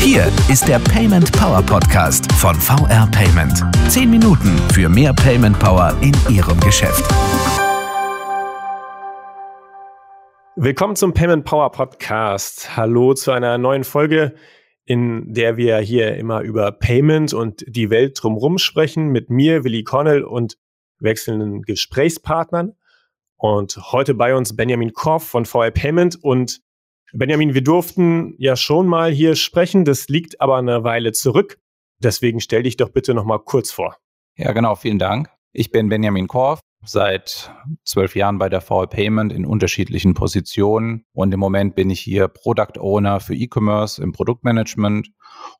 Hier ist der Payment Power Podcast von VR Payment. Zehn Minuten für mehr Payment Power in Ihrem Geschäft. Willkommen zum Payment Power Podcast. Hallo zu einer neuen Folge, in der wir hier immer über Payment und die Welt drumherum sprechen, mit mir, Willi Cornell und wechselnden Gesprächspartnern. Und heute bei uns Benjamin Korff von VR Payment und Benjamin, wir durften ja schon mal hier sprechen, das liegt aber eine Weile zurück. Deswegen stell dich doch bitte noch mal kurz vor. Ja, genau, vielen Dank. Ich bin Benjamin Korf, seit zwölf Jahren bei der VL Payment in unterschiedlichen Positionen und im Moment bin ich hier Product Owner für E-Commerce im Produktmanagement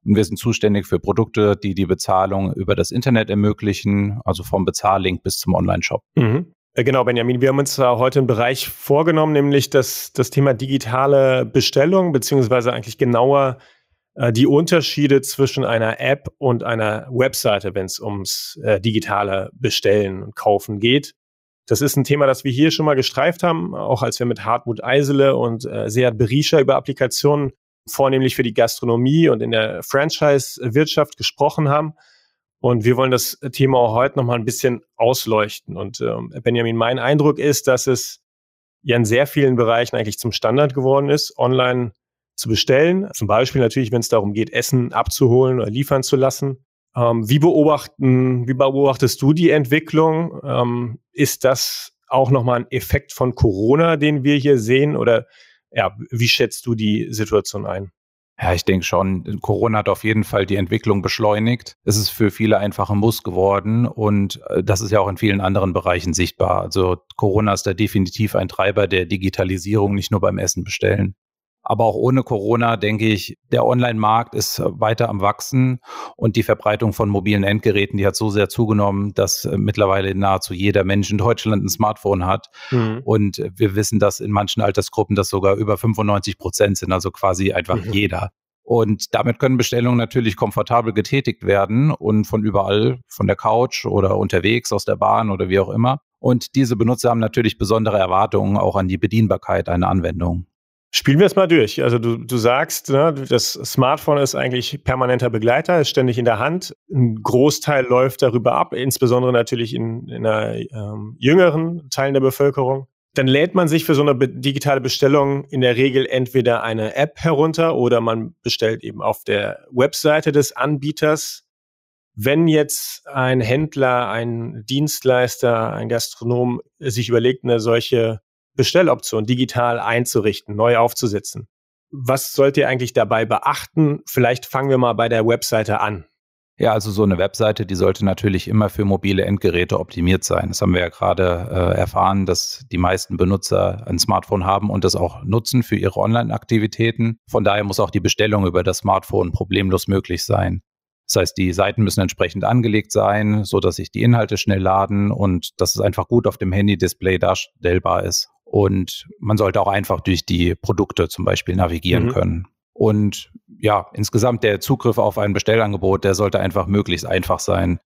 und wir sind zuständig für Produkte, die die Bezahlung über das Internet ermöglichen, also vom Bezahllink bis zum Online-Shop. Mhm. Äh, genau, Benjamin, wir haben uns heute einen Bereich vorgenommen, nämlich das, das Thema digitale Bestellung, beziehungsweise eigentlich genauer äh, die Unterschiede zwischen einer App und einer Webseite, wenn es ums äh, digitale Bestellen und Kaufen geht. Das ist ein Thema, das wir hier schon mal gestreift haben, auch als wir mit Hartmut Eisele und äh, Seat Berisha über Applikationen vornehmlich für die Gastronomie und in der Franchise-Wirtschaft gesprochen haben. Und wir wollen das Thema auch heute nochmal ein bisschen ausleuchten. Und ähm, Benjamin, mein Eindruck ist, dass es ja in sehr vielen Bereichen eigentlich zum Standard geworden ist, online zu bestellen. Zum Beispiel natürlich, wenn es darum geht, Essen abzuholen oder liefern zu lassen. Ähm, wie, beobachten, wie beobachtest du die Entwicklung? Ähm, ist das auch nochmal ein Effekt von Corona, den wir hier sehen? Oder ja, wie schätzt du die Situation ein? Ja, ich denke schon, Corona hat auf jeden Fall die Entwicklung beschleunigt. Es ist für viele einfach ein Muss geworden und äh, das ist ja auch in vielen anderen Bereichen sichtbar. Also Corona ist da definitiv ein Treiber der Digitalisierung, nicht nur beim Essen bestellen. Aber auch ohne Corona denke ich, der Online-Markt ist weiter am Wachsen und die Verbreitung von mobilen Endgeräten, die hat so sehr zugenommen, dass äh, mittlerweile nahezu jeder Mensch in Deutschland ein Smartphone hat. Mhm. Und wir wissen, dass in manchen Altersgruppen das sogar über 95 Prozent sind, also quasi einfach mhm. jeder. Und damit können Bestellungen natürlich komfortabel getätigt werden und von überall, von der Couch oder unterwegs, aus der Bahn oder wie auch immer. Und diese Benutzer haben natürlich besondere Erwartungen auch an die Bedienbarkeit einer Anwendung. Spielen wir es mal durch. Also du, du sagst, ne, das Smartphone ist eigentlich permanenter Begleiter, ist ständig in der Hand. Ein Großteil läuft darüber ab, insbesondere natürlich in, in einer ähm, jüngeren Teilen der Bevölkerung. Dann lädt man sich für so eine be digitale Bestellung in der Regel entweder eine App herunter oder man bestellt eben auf der Webseite des Anbieters. Wenn jetzt ein Händler, ein Dienstleister, ein Gastronom sich überlegt, eine solche Bestelloption digital einzurichten, neu aufzusetzen. Was sollt ihr eigentlich dabei beachten? Vielleicht fangen wir mal bei der Webseite an. Ja, also so eine Webseite, die sollte natürlich immer für mobile Endgeräte optimiert sein. Das haben wir ja gerade äh, erfahren, dass die meisten Benutzer ein Smartphone haben und das auch nutzen für ihre Online-Aktivitäten. Von daher muss auch die Bestellung über das Smartphone problemlos möglich sein. Das heißt, die Seiten müssen entsprechend angelegt sein, so dass sich die Inhalte schnell laden und dass es einfach gut auf dem Handy-Display darstellbar ist. Und man sollte auch einfach durch die Produkte zum Beispiel navigieren mhm. können. Und ja, insgesamt der Zugriff auf ein Bestellangebot, der sollte einfach möglichst einfach sein.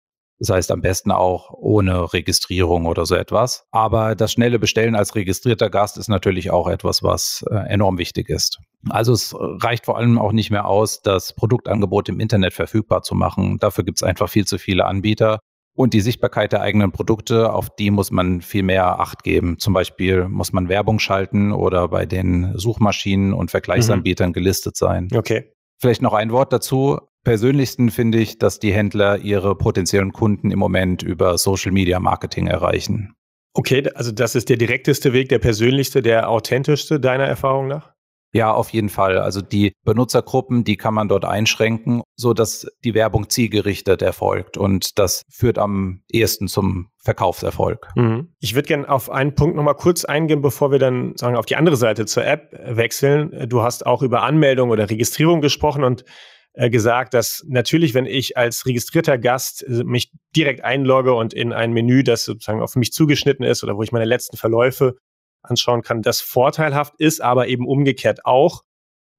Das heißt am besten auch ohne Registrierung oder so etwas. Aber das schnelle Bestellen als registrierter Gast ist natürlich auch etwas, was äh, enorm wichtig ist. Also es reicht vor allem auch nicht mehr aus, das Produktangebot im Internet verfügbar zu machen. Dafür gibt es einfach viel zu viele Anbieter. Und die Sichtbarkeit der eigenen Produkte, auf die muss man viel mehr Acht geben. Zum Beispiel muss man Werbung schalten oder bei den Suchmaschinen und Vergleichsanbietern mhm. gelistet sein. Okay. Vielleicht noch ein Wort dazu. Persönlichsten finde ich, dass die Händler ihre potenziellen Kunden im Moment über Social Media Marketing erreichen. Okay, also das ist der direkteste Weg, der persönlichste, der authentischste deiner Erfahrung nach? Ja, auf jeden Fall. Also die Benutzergruppen, die kann man dort einschränken, so dass die Werbung zielgerichtet erfolgt und das führt am ehesten zum Verkaufserfolg. Mhm. Ich würde gerne auf einen Punkt nochmal kurz eingehen, bevor wir dann sagen auf die andere Seite zur App wechseln. Du hast auch über Anmeldung oder Registrierung gesprochen und äh, gesagt, dass natürlich, wenn ich als registrierter Gast äh, mich direkt einlogge und in ein Menü, das sozusagen auf mich zugeschnitten ist oder wo ich meine letzten Verläufe anschauen kann, das vorteilhaft ist, aber eben umgekehrt auch.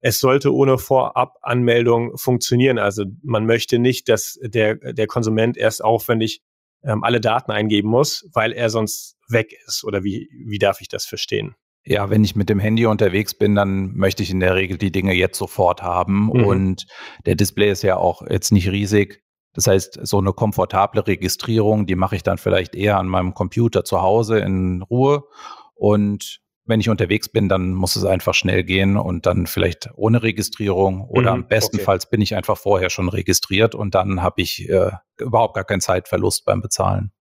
Es sollte ohne Vorabanmeldung funktionieren. Also man möchte nicht, dass der, der Konsument erst aufwendig ähm, alle Daten eingeben muss, weil er sonst weg ist. Oder wie, wie darf ich das verstehen? Ja, wenn ich mit dem Handy unterwegs bin, dann möchte ich in der Regel die Dinge jetzt sofort haben. Mhm. Und der Display ist ja auch jetzt nicht riesig. Das heißt, so eine komfortable Registrierung, die mache ich dann vielleicht eher an meinem Computer zu Hause in Ruhe. Und wenn ich unterwegs bin, dann muss es einfach schnell gehen und dann vielleicht ohne Registrierung oder mhm, am bestenfalls okay. bin ich einfach vorher schon registriert und dann habe ich äh, überhaupt gar keinen Zeitverlust beim Bezahlen.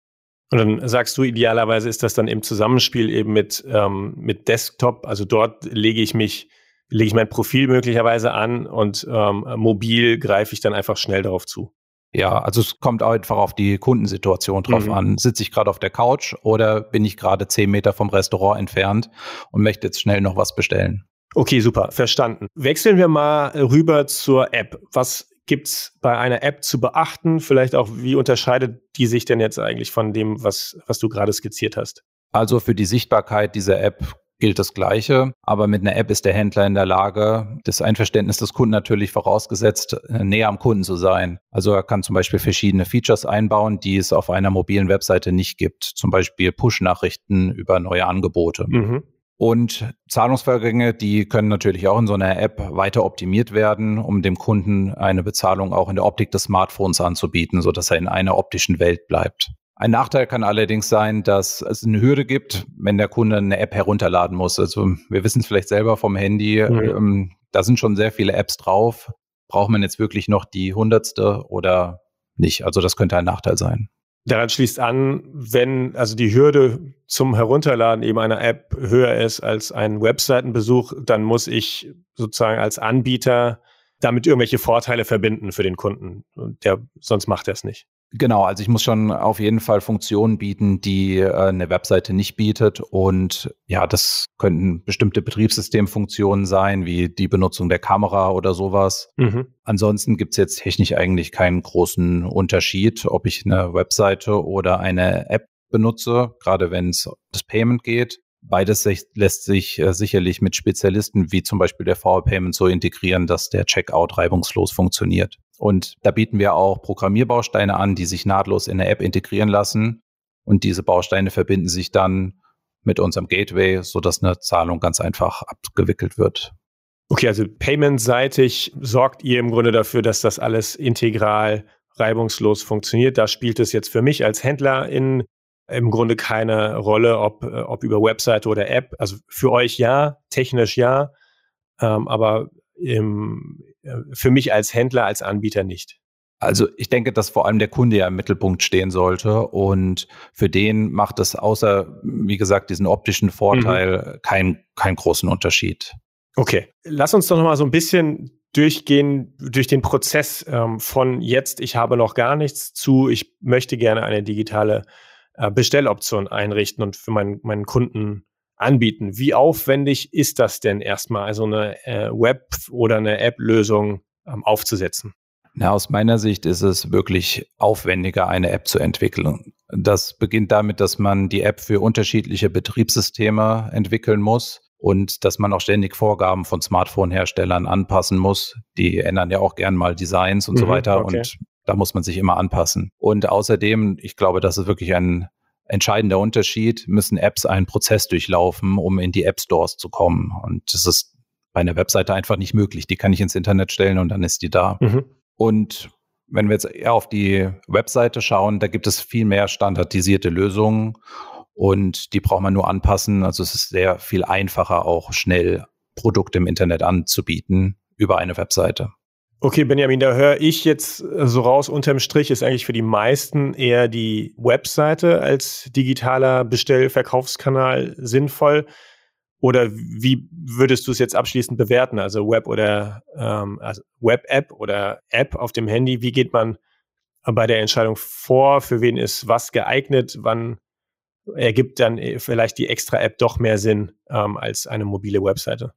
Und dann sagst du, idealerweise ist das dann im Zusammenspiel eben mit, ähm, mit Desktop. Also dort lege ich mich, lege ich mein Profil möglicherweise an und ähm, mobil greife ich dann einfach schnell darauf zu. Ja, also es kommt einfach auf die Kundensituation drauf mhm. an. Sitze ich gerade auf der Couch oder bin ich gerade zehn Meter vom Restaurant entfernt und möchte jetzt schnell noch was bestellen? Okay, super, verstanden. Wechseln wir mal rüber zur App. Was gibt es bei einer App zu beachten? Vielleicht auch, wie unterscheidet die sich denn jetzt eigentlich von dem, was, was du gerade skizziert hast? Also für die Sichtbarkeit dieser App gilt das Gleiche. Aber mit einer App ist der Händler in der Lage, das Einverständnis des Kunden natürlich vorausgesetzt, äh, näher am Kunden zu sein. Also er kann zum Beispiel verschiedene Features einbauen, die es auf einer mobilen Webseite nicht gibt. Zum Beispiel Push-Nachrichten über neue Angebote. Mhm. Und Zahlungsvorgänge, die können natürlich auch in so einer App weiter optimiert werden, um dem Kunden eine Bezahlung auch in der Optik des Smartphones anzubieten, sodass er in einer optischen Welt bleibt. Ein Nachteil kann allerdings sein, dass es eine Hürde gibt, wenn der Kunde eine App herunterladen muss. Also wir wissen es vielleicht selber vom Handy, mhm. ähm, da sind schon sehr viele Apps drauf. Braucht man jetzt wirklich noch die hundertste oder nicht? Also das könnte ein Nachteil sein. Daran schließt an, wenn also die Hürde zum Herunterladen eben einer App höher ist als ein Webseitenbesuch, dann muss ich sozusagen als Anbieter damit irgendwelche Vorteile verbinden für den Kunden. Der, sonst macht er es nicht. Genau, also ich muss schon auf jeden Fall Funktionen bieten, die äh, eine Webseite nicht bietet. Und ja, das könnten bestimmte Betriebssystemfunktionen sein, wie die Benutzung der Kamera oder sowas. Mhm. Ansonsten gibt es jetzt technisch eigentlich keinen großen Unterschied, ob ich eine Webseite oder eine App benutze, gerade wenn es das Payment geht. Beides lässt sich äh, sicherlich mit Spezialisten wie zum Beispiel der VR Payment so integrieren, dass der Checkout reibungslos funktioniert. Und da bieten wir auch Programmierbausteine an, die sich nahtlos in der App integrieren lassen. Und diese Bausteine verbinden sich dann mit unserem Gateway, sodass eine Zahlung ganz einfach abgewickelt wird. Okay, also payment-seitig sorgt ihr im Grunde dafür, dass das alles integral reibungslos funktioniert. Da spielt es jetzt für mich als Händler in, im Grunde keine Rolle, ob, ob über Webseite oder App. Also für euch ja, technisch ja, ähm, aber im, äh, für mich als Händler, als Anbieter nicht. Also ich denke, dass vor allem der Kunde ja im Mittelpunkt stehen sollte und für den macht es außer, wie gesagt, diesen optischen Vorteil mhm. keinen keinen großen Unterschied. Okay, lass uns doch noch mal so ein bisschen durchgehen durch den Prozess ähm, von jetzt, ich habe noch gar nichts zu, ich möchte gerne eine digitale äh, Bestelloption einrichten und für meinen, meinen Kunden anbieten. Wie aufwendig ist das denn erstmal, also eine äh, Web- oder eine App-Lösung ähm, aufzusetzen? Na, aus meiner Sicht ist es wirklich aufwendiger, eine App zu entwickeln. Das beginnt damit, dass man die App für unterschiedliche Betriebssysteme entwickeln muss und dass man auch ständig Vorgaben von Smartphone-Herstellern anpassen muss. Die ändern ja auch gern mal Designs und mhm, so weiter okay. und da muss man sich immer anpassen. Und außerdem, ich glaube, das ist wirklich ein entscheidender Unterschied, müssen Apps einen Prozess durchlaufen, um in die App Stores zu kommen. Und das ist bei einer Webseite einfach nicht möglich. Die kann ich ins Internet stellen und dann ist die da. Mhm. Und wenn wir jetzt eher auf die Webseite schauen, da gibt es viel mehr standardisierte Lösungen und die braucht man nur anpassen. Also es ist sehr viel einfacher, auch schnell Produkte im Internet anzubieten über eine Webseite. Okay, Benjamin, da höre ich jetzt äh, so raus, unterm Strich ist eigentlich für die meisten eher die Webseite als digitaler Bestellverkaufskanal sinnvoll. Oder wie würdest du es jetzt abschließend bewerten? Also Web oder ähm, also Web-App oder App auf dem Handy, wie geht man bei der Entscheidung vor? Für wen ist was geeignet? Wann ergibt dann äh, vielleicht die extra App doch mehr Sinn ähm, als eine mobile Webseite?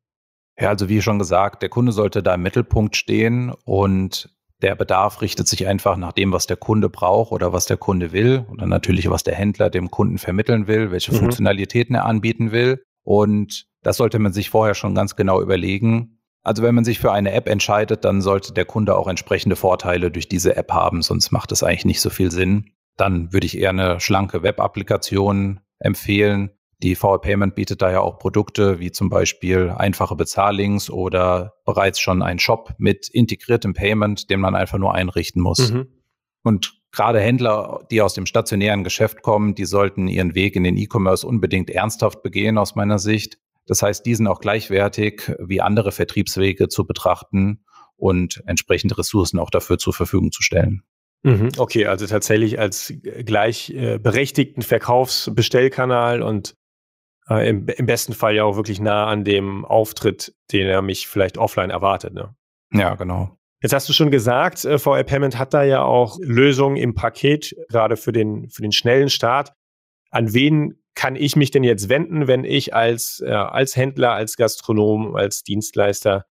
Ja, also wie schon gesagt, der Kunde sollte da im Mittelpunkt stehen und der Bedarf richtet sich einfach nach dem, was der Kunde braucht oder was der Kunde will oder natürlich, was der Händler dem Kunden vermitteln will, welche mhm. Funktionalitäten er anbieten will. Und das sollte man sich vorher schon ganz genau überlegen. Also wenn man sich für eine App entscheidet, dann sollte der Kunde auch entsprechende Vorteile durch diese App haben, sonst macht es eigentlich nicht so viel Sinn. Dann würde ich eher eine schlanke Web-Applikation empfehlen, Die VR Payment bietet da ja auch Produkte wie zum Beispiel einfache Bezahllinks oder bereits schon ein Shop mit integriertem Payment, den man einfach nur einrichten muss. Mhm. Und gerade Händler, die aus dem stationären Geschäft kommen, die sollten ihren Weg in den E-Commerce unbedingt ernsthaft begehen aus meiner Sicht. Das heißt, diesen auch gleichwertig wie andere Vertriebswege zu betrachten und entsprechende Ressourcen auch dafür zur Verfügung zu stellen. Mhm, okay, also tatsächlich als gleichberechtigten Verkaufsbestellkanal und äh, im, im, besten Fall ja auch wirklich nah an dem Auftritt, den er mich vielleicht offline erwartet. Ne? Ja, genau. Jetzt hast du schon gesagt, äh, VR Payment hat da ja auch Lösungen im Paket, gerade für den, für den schnellen Start. An wen kann ich mich denn jetzt wenden, wenn ich als, äh, als Händler, als Gastronom, als Dienstleister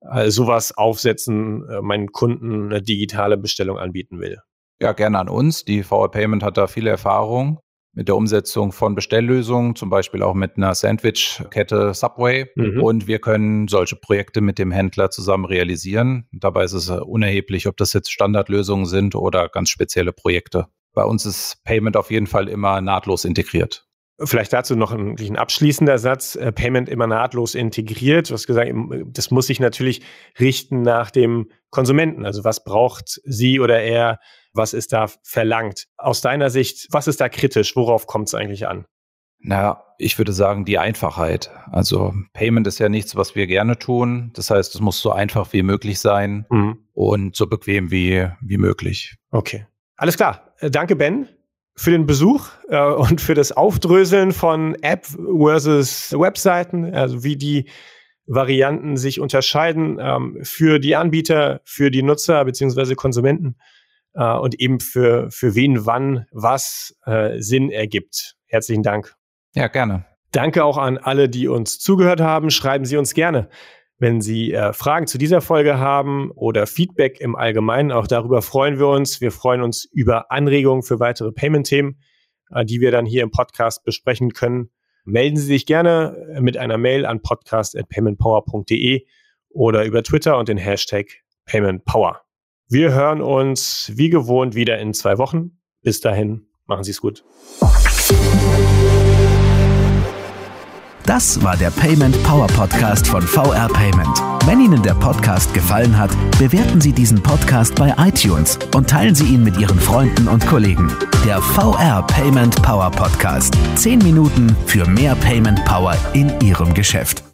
äh, sowas aufsetzen, äh, meinen Kunden eine digitale Bestellung anbieten will? Ja, gerne an uns. Die VR Payment hat da viele Erfahrung mit der Umsetzung von Bestelllösungen, zum Beispiel auch mit einer Sandwich-Kette Subway. Mhm. Und wir können solche Projekte mit dem Händler zusammen realisieren. Dabei ist es äh, unerheblich, ob das jetzt Standardlösungen sind oder ganz spezielle Projekte. Bei uns ist Payment auf jeden Fall immer nahtlos integriert. Vielleicht dazu noch ein, ein abschließender Satz. Äh, Payment immer nahtlos integriert. Du hast gesagt, das muss sich natürlich richten nach dem Konsumenten. Also was braucht sie oder er? Was ist da verlangt? Aus deiner Sicht, was ist da kritisch? Worauf kommt es eigentlich an? Na, ich würde sagen, die Einfachheit. Also Payment ist ja nichts, was wir gerne tun. Das heißt, es muss so einfach wie möglich sein mhm. und so bequem wie, wie möglich. Okay. Alles klar. Äh, danke, Ben für den Besuch äh, und für das Aufdröseln von App versus Webseiten, also wie die Varianten sich unterscheiden ähm, für die Anbieter, für die Nutzer beziehungsweise Konsumenten äh, und eben für, für wen, wann, was äh, Sinn ergibt. Herzlichen Dank. Ja, gerne. Danke auch an alle, die uns zugehört haben. Schreiben Sie uns gerne wenn Sie äh, Fragen zu dieser Folge haben oder Feedback im Allgemeinen, auch darüber freuen wir uns. Wir freuen uns über Anregungen für weitere Payment-Themen, äh, die wir dann hier im Podcast besprechen können. Melden Sie sich gerne mit einer Mail an podcast.paymentpower.de oder über Twitter und den Hashtag PaymentPower. Wir hören uns wie gewohnt wieder in zwei Wochen. Bis dahin, machen Sie es gut. Das war der Payment Power Podcast von VR Payment. Wenn Ihnen der Podcast gefallen hat, bewerten Sie diesen Podcast bei iTunes und teilen Sie ihn mit Ihren Freunden und Kollegen. Der VR Payment Power Podcast. Zehn Minuten für mehr Payment Power in Ihrem Geschäft.